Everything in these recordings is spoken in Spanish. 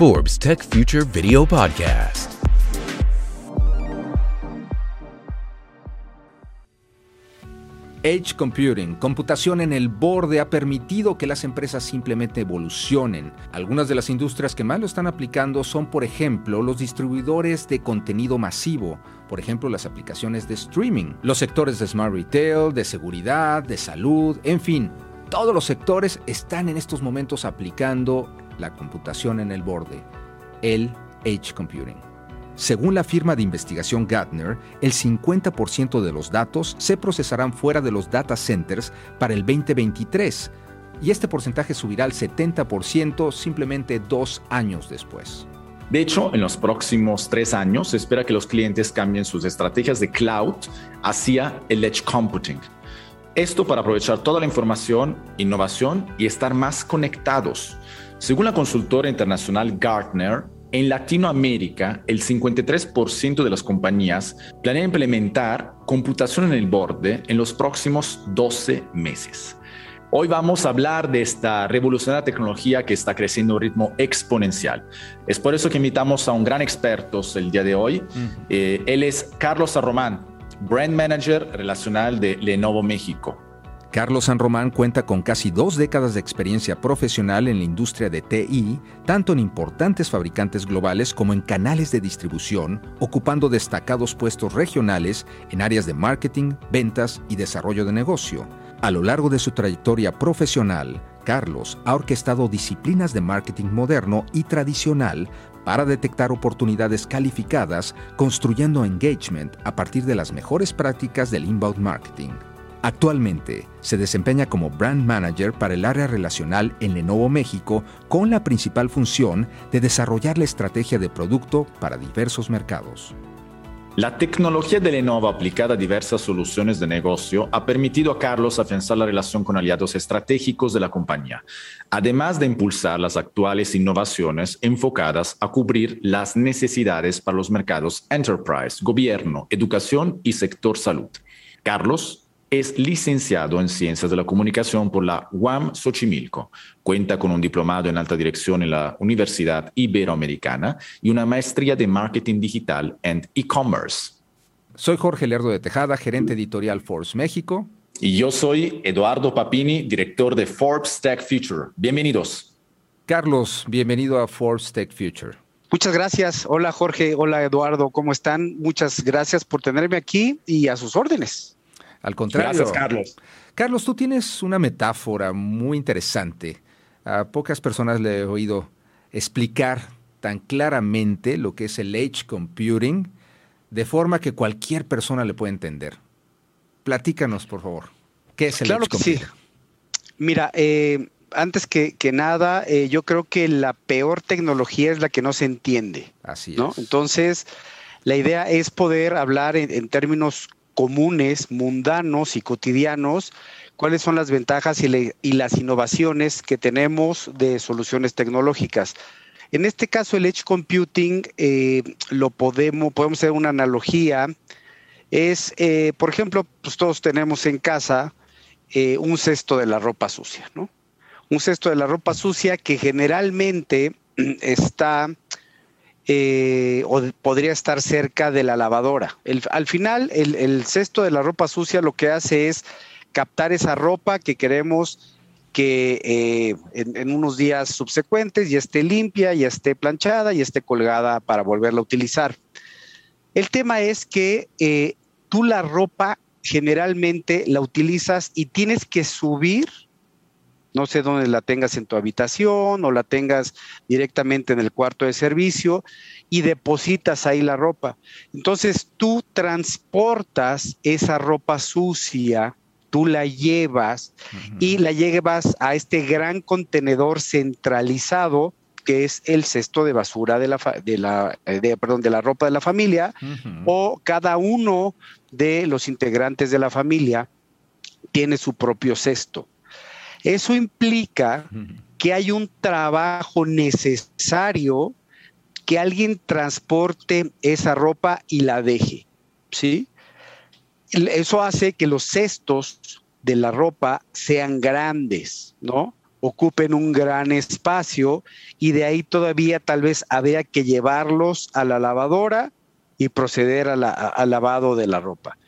Forbes Tech Future Video Podcast. Edge Computing, computación en el borde, ha permitido que las empresas simplemente evolucionen. Algunas de las industrias que más lo están aplicando son, por ejemplo, los distribuidores de contenido masivo, por ejemplo, las aplicaciones de streaming, los sectores de smart retail, de seguridad, de salud, en fin, todos los sectores están en estos momentos aplicando la computación en el borde, el Edge Computing. Según la firma de investigación Gartner, el 50% de los datos se procesarán fuera de los data centers para el 2023 y este porcentaje subirá al 70% simplemente dos años después. De hecho, en los próximos tres años se espera que los clientes cambien sus estrategias de cloud hacia el edge computing. Esto para aprovechar toda la información, innovación y estar más conectados. Según la consultora internacional Gartner, en Latinoamérica, el 53% de las compañías planean implementar computación en el borde en los próximos 12 meses. Hoy vamos a hablar de esta revolucionaria tecnología que está creciendo a un ritmo exponencial. Es por eso que invitamos a un gran experto el día de hoy. Eh, él es Carlos Arromán, Brand Manager Relacional de Lenovo México. Carlos San Román cuenta con casi dos décadas de experiencia profesional en la industria de TI, tanto en importantes fabricantes globales como en canales de distribución, ocupando destacados puestos regionales en áreas de marketing, ventas y desarrollo de negocio. A lo largo de su trayectoria profesional, Carlos ha orquestado disciplinas de marketing moderno y tradicional para detectar oportunidades calificadas, construyendo engagement a partir de las mejores prácticas del inbound marketing. Actualmente se desempeña como Brand Manager para el área relacional en Lenovo México con la principal función de desarrollar la estrategia de producto para diversos mercados. La tecnología de Lenovo aplicada a diversas soluciones de negocio ha permitido a Carlos afianzar la relación con aliados estratégicos de la compañía, además de impulsar las actuales innovaciones enfocadas a cubrir las necesidades para los mercados enterprise, gobierno, educación y sector salud. Carlos es licenciado en Ciencias de la Comunicación por la UAM Xochimilco. Cuenta con un diplomado en alta dirección en la Universidad Iberoamericana y una maestría de Marketing Digital and E-Commerce. Soy Jorge Lerdo de Tejada, gerente editorial Forbes México. Y yo soy Eduardo Papini, director de Forbes Tech Future. Bienvenidos. Carlos, bienvenido a Forbes Tech Future. Muchas gracias. Hola Jorge, hola Eduardo, ¿cómo están? Muchas gracias por tenerme aquí y a sus órdenes. Al contrario. Gracias, Carlos. Carlos, tú tienes una metáfora muy interesante. A pocas personas le he oído explicar tan claramente lo que es el edge computing, de forma que cualquier persona le pueda entender. Platícanos, por favor. ¿Qué es el claro edge que computing? sí. Mira, eh, antes que, que nada, eh, yo creo que la peor tecnología es la que no se entiende. Así ¿no? es. Entonces, la idea es poder hablar en, en términos comunes, mundanos y cotidianos, cuáles son las ventajas y, las innovaciones que tenemos de soluciones tecnológicas. En este caso, el Edge Computing, eh, lo podemos, podemos hacer una analogía, es, eh, por ejemplo, pues todos tenemos en casa eh, un cesto de la ropa sucia, ¿no? Un cesto de la ropa sucia que generalmente está eh, o podría estar cerca de la lavadora. Al final, el, cesto de la ropa sucia lo que hace es captar esa ropa que queremos que eh, en, en unos días subsecuentes ya esté limpia, ya esté planchada, ya esté colgada para volverla a utilizar. El tema es que eh, tú la ropa generalmente la utilizas y tienes que subir no sé dónde la tengas en tu habitación o la tengas directamente en el cuarto de servicio y depositas ahí la ropa. Entonces tú transportas esa ropa sucia, tú la llevas y la llevas a este gran contenedor centralizado que es el cesto de basura de la, de la, eh, de- perdón, de la ropa de la familia o cada uno de los integrantes de la familia tiene su propio cesto. Eso implica que hay un trabajo necesario que alguien transporte esa ropa y la deje, ¿sí? Eso hace que los cestos de la ropa sean grandes, ¿no? ocupen un gran espacio y de ahí todavía tal vez había que llevarlos a la lavadora y proceder al lavado de la ropa.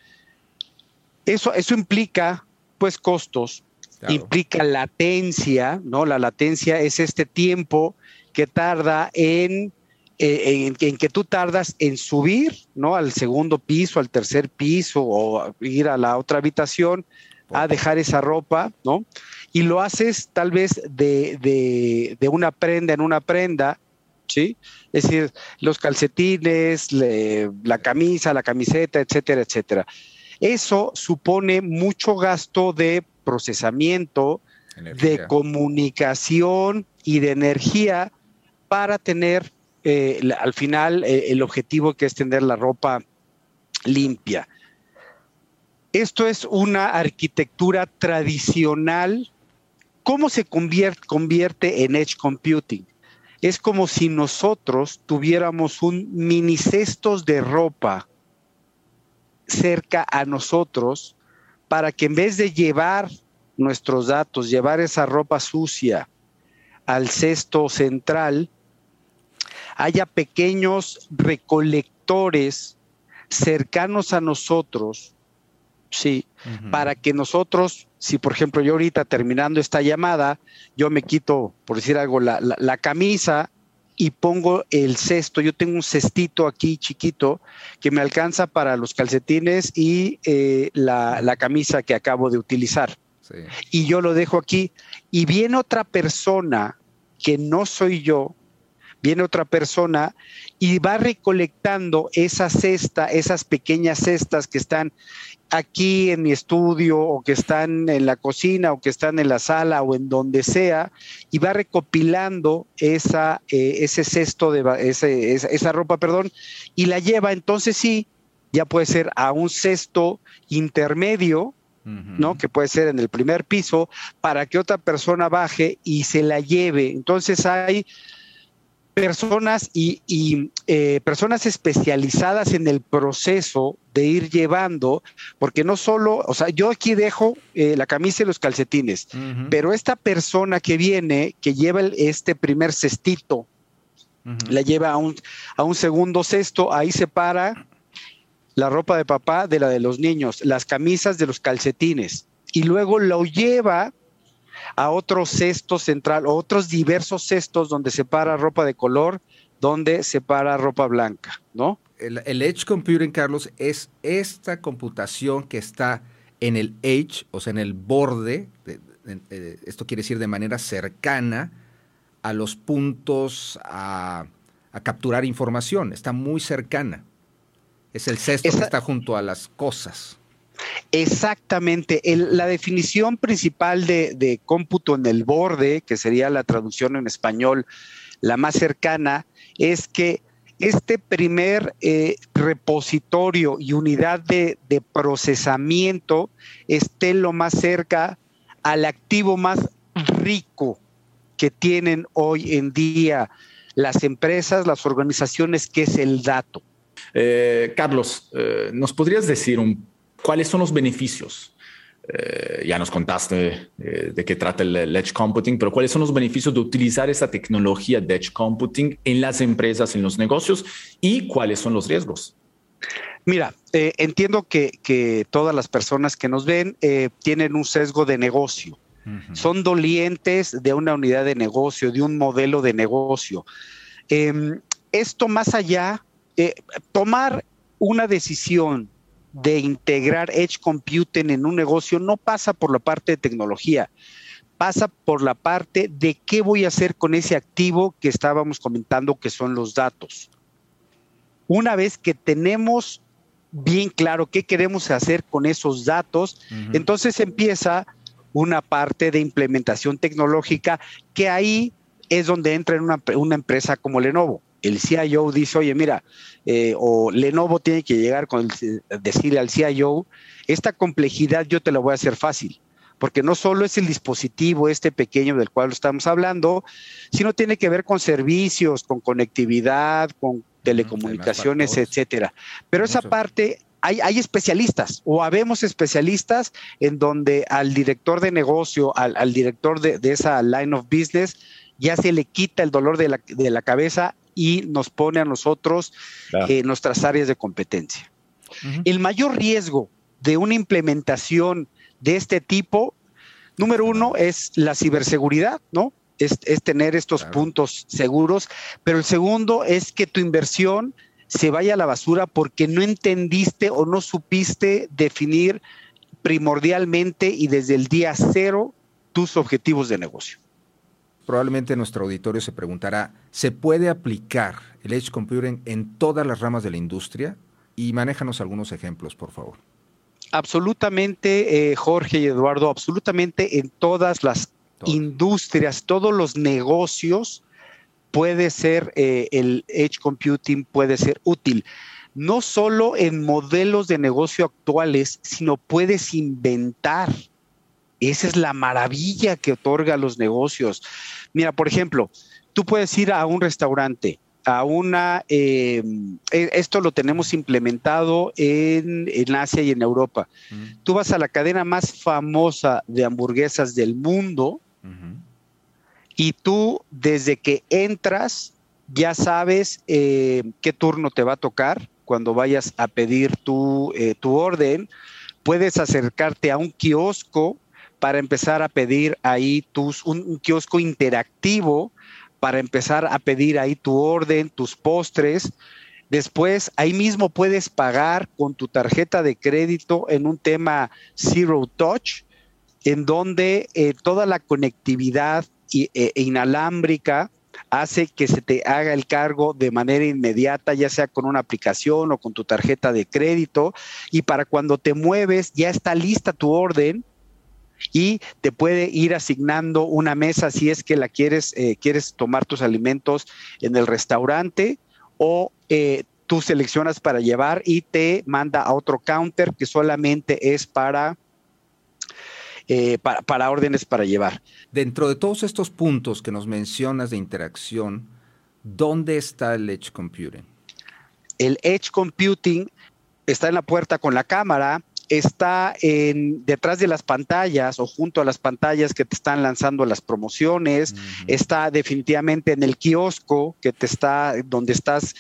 Eso, eso implica pues costos, implica latencia, ¿no? La latencia es este tiempo que tarda en, eh, en, que tú tardas en subir, ¿no? Al segundo piso, al tercer piso o ir a la otra habitación a dejar esa ropa, ¿no? Y lo haces tal vez de, una prenda en una prenda, ¿sí? Es decir, los calcetines, la camisa, la camiseta, etcétera, etcétera. Eso supone mucho gasto de procesamiento, de comunicación y de energía para tener eh, al final eh, el objetivo que es tener la ropa limpia. Esto es una arquitectura tradicional. ¿Cómo se convierte, convierte en edge computing? Es como si nosotros tuviéramos un mini cestos de ropa cerca a nosotros para que en vez de llevar nuestros datos, llevar esa ropa sucia al cesto central, haya pequeños recolectores cercanos a nosotros, sí, para que nosotros, si por ejemplo yo ahorita terminando esta llamada, yo me quito, por decir algo, la, la camisa y pongo el cesto. Yo tengo un cestito aquí chiquito que me alcanza para los calcetines y eh, la, camisa que acabo de utilizar. Y yo lo dejo aquí. Y viene otra persona que no soy yo, viene otra persona y va recolectando esa cesta, esas pequeñas cestas que están aquí en mi estudio o que están en la cocina o que están en la sala o en donde sea y va recopilando esa, eh, ese cesto de esa, ropa, perdón, y la lleva, entonces sí, ya puede ser a un cesto intermedio, ¿no? Que puede ser en el primer piso, para que otra persona baje y se la lleve. Entonces hay personas y, eh, personas especializadas en el proceso de ir llevando, porque no solo, o sea, yo aquí dejo eh, la camisa y los calcetines, pero esta persona que viene, que lleva este primer cestito, la lleva a un, a un segundo cesto, ahí separa la ropa de papá de la de los niños, las camisas de los calcetines, y luego lo lleva a otro cesto central, otros diversos cestos donde se para ropa de color, donde se para ropa blanca, ¿no? El, Edge Computing, Carlos, es esta computación que está en el edge, o sea, en el borde, esto quiere decir de manera cercana a los puntos a, capturar información, está muy cercana. Es el cesto que está junto a las cosas. Exactamente. la definición principal de, cómputo en el borde, que sería la traducción en español la más cercana, es que este primer eh, repositorio y unidad de, procesamiento esté lo más cerca al activo más rico que tienen hoy en día las empresas, las organizaciones, que es el dato. Eh, Carlos, eh, ¿nos podrías decir un ¿Cuáles son los beneficios? Eh, ya nos contaste eh, de qué trata el, Edge Computing, pero ¿cuáles son los beneficios de utilizar esa tecnología de Edge Computing en las empresas, en los negocios y cuáles son los riesgos? Mira, eh, entiendo que, todas las personas que nos ven tienen un sesgo de negocio. Son dolientes de una unidad de negocio, de un modelo de negocio. Em, esto más allá, tomar una decisión de integrar Edge Computing en un negocio no pasa por la parte de tecnología, pasa por la parte de qué voy a hacer con ese activo que estábamos comentando que son los datos. Una vez que tenemos bien claro qué queremos hacer con esos datos, entonces empieza una parte de implementación tecnológica que ahí es donde entra en una, una empresa como Lenovo el CIO dice, oye, mira, eh, o Lenovo tiene que llegar con decirle al CIO, esta complejidad yo te la voy a hacer fácil, porque no solo es el dispositivo este pequeño del cual estamos hablando, sino tiene que ver con servicios, con conectividad, con telecomunicaciones, etcétera. Pero esa parte hay, hay, especialistas o habemos especialistas en donde al director de negocio, al, director de, esa line of business, ya se le quita el dolor de la, cabeza y nos pone a nosotros en nuestras áreas de competencia. El mayor riesgo de una implementación de este tipo, número uno, es la ciberseguridad, ¿no? Es, tener estos puntos seguros, pero el segundo es que tu inversión se vaya a la basura porque no entendiste o no supiste definir primordialmente y desde el día cero tus objetivos de negocio. Probablemente nuestro auditorio se preguntará, ¿se puede aplicar el Edge Computing en todas las ramas de la industria? Y manéjanos algunos ejemplos, por favor. Absolutamente, eh, Jorge y Eduardo, absolutamente en todas las industrias, todos los negocios, puede ser eh, el Edge Computing, puede ser útil. No solo en modelos de negocio actuales, sino puedes inventar. Esa es la maravilla que otorga los negocios. Mira, por ejemplo, tú puedes ir a un restaurante, a una, em, e, esto lo tenemos implementado en, Asia y en Europa. Tú vas a la cadena más famosa de hamburguesas del mundo y tú desde que entras ya sabes eh, qué turno te va a tocar cuando vayas a pedir tu, eh, tu orden. Puedes acercarte a un kiosco para empezar a pedir ahí tus, un kiosco interactivo para empezar a pedir ahí tu orden, tus postres. Después, ahí mismo puedes pagar con tu tarjeta de crédito en un tema Zero Touch, en donde eh, toda la conectividad e, inalámbrica hace que se te haga el cargo de manera inmediata, ya sea con una aplicación o con tu tarjeta de crédito, y para cuando te mueves ya está lista tu orden y te puede ir asignando una mesa si es que la quieres, eh, quieres tomar tus alimentos en el restaurante o eh, tú seleccionas para llevar y te manda a otro counter que solamente es para, eh, para, para, órdenes para llevar. Dentro de todos estos puntos que nos mencionas de interacción, ¿dónde está el Edge Computing? El Edge Computing está en la puerta con la cámara, está en, detrás de las pantallas o junto a las pantallas que te están lanzando las promociones, está definitivamente en el kiosco que te está, donde estás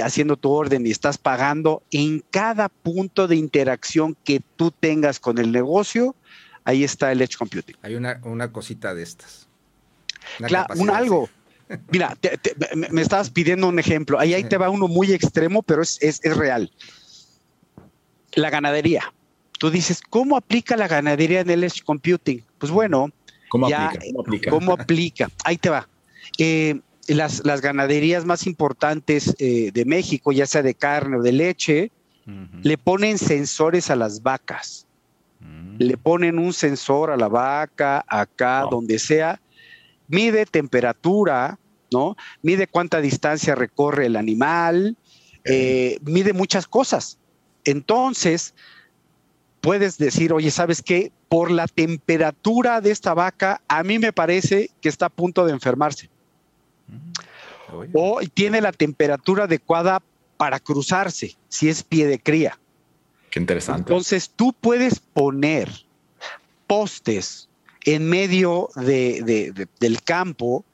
haciendo tu orden y estás pagando. En cada punto de interacción que tú tengas con el negocio, ahí está el Edge Computing. Hay una, cosita de estas. claro, un algo. Mira, me, estabas pidiendo un ejemplo. Ahí, ahí te va uno muy extremo, pero es, es, es real. La ganadería Tú dices, ¿cómo aplica la ganadería en el Edge Computing? Pues bueno, ¿Cómo, aplica? ¿Cómo aplica? Ahí te va. Eh, las, las, ganaderías más importantes eh, de México, ya sea de carne o de leche, le ponen sensores a las vacas. Mm. Le ponen un sensor a la vaca, acá, donde sea. Mide temperatura, ¿no? Mide cuánta distancia recorre el animal, eh, mide muchas cosas. Entonces, puedes decir, oye, ¿sabes qué? Por la temperatura de esta vaca, a mí me parece que está a punto de enfermarse. Mm, o tiene la temperatura adecuada para cruzarse, si es pie de cría. Qué interesante. Entonces tú puedes poner postes en medio del campo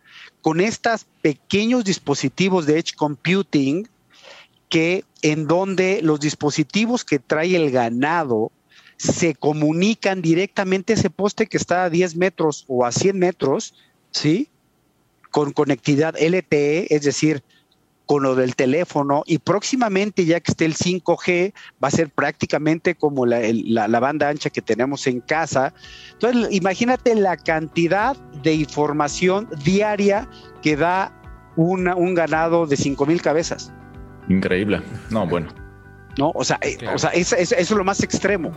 con estos pequeños dispositivos de Edge Computing que en donde los dispositivos que trae el ganado se comunican directamente ese poste que está a 10 metros o a 100 metros, ¿sí? Con conectividad LTE, es decir, con lo del teléfono y próximamente ya que esté el 5G va a ser prácticamente como la, banda ancha que tenemos en casa. Entonces imagínate la cantidad de información diaria que da un ganado de 5 mil cabezas. Increíble. No, bueno. ¿No? O sea, eh, o sea eso, es lo más extremo.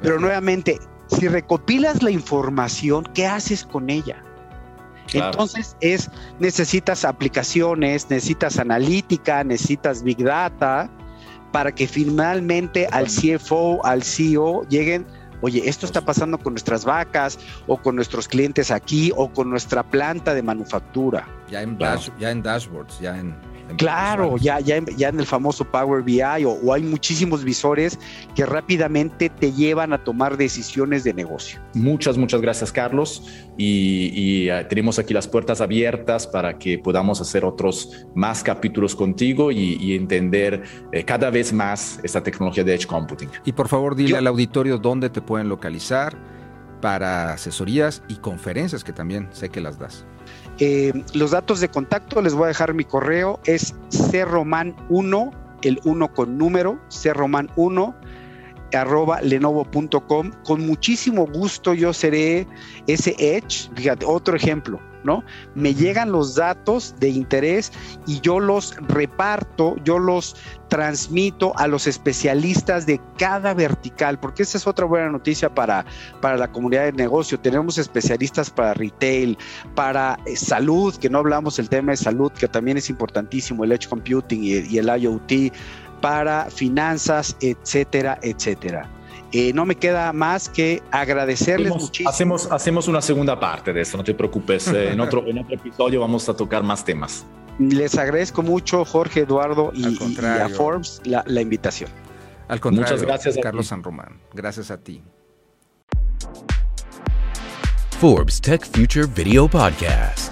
Pero nuevamente, si recopilas la información, ¿qué haces con ella? Entonces es, necesitas aplicaciones, necesitas analítica, necesitas big data para que finalmente al CFO, al CEO lleguen, oye, esto está pasando con nuestras vacas o con nuestros clientes aquí o con nuestra planta de manufactura. Ya en, ya en dashboards, ya en Claro, ya, ya, ya en el famoso Power BI o, hay muchísimos visores que rápidamente te llevan a tomar decisiones de negocio. Muchas, muchas gracias, Carlos. Y, eh, tenemos aquí las puertas abiertas para que podamos hacer otros más capítulos contigo y, entender eh, cada vez más esta tecnología de Edge Computing. Y por favor, dile al auditorio dónde te pueden localizar para asesorías y conferencias que también sé que las das. Eh, los datos de contacto, les voy a dejar mi correo, es crroman1, el 1 con número, crroman1 arroba lenovo.com. Con muchísimo gusto yo seré ese Edge. Fíjate, otro ejemplo. ¿no? Me llegan los datos de interés y yo los reparto, yo los transmito a los especialistas de cada vertical, porque esa es otra buena noticia para, para la comunidad de negocio. Tenemos especialistas para retail, para eh, salud, que no hablamos del tema de salud, que también es importantísimo, el edge computing y, y el IoT, para finanzas, etcétera, etcétera. Eh, no me queda más que agradecerles muchísimo. Hacemos, hacemos una segunda parte de eso, no te preocupes. Eh, en, otro, en otro episodio vamos a tocar más temas. Les agradezco mucho, Jorge, Eduardo y, a Forbes la, la, invitación. Al contrario, Muchas gracias, Carlos San Román. Gracias a ti. Forbes Tech Future Video Podcast.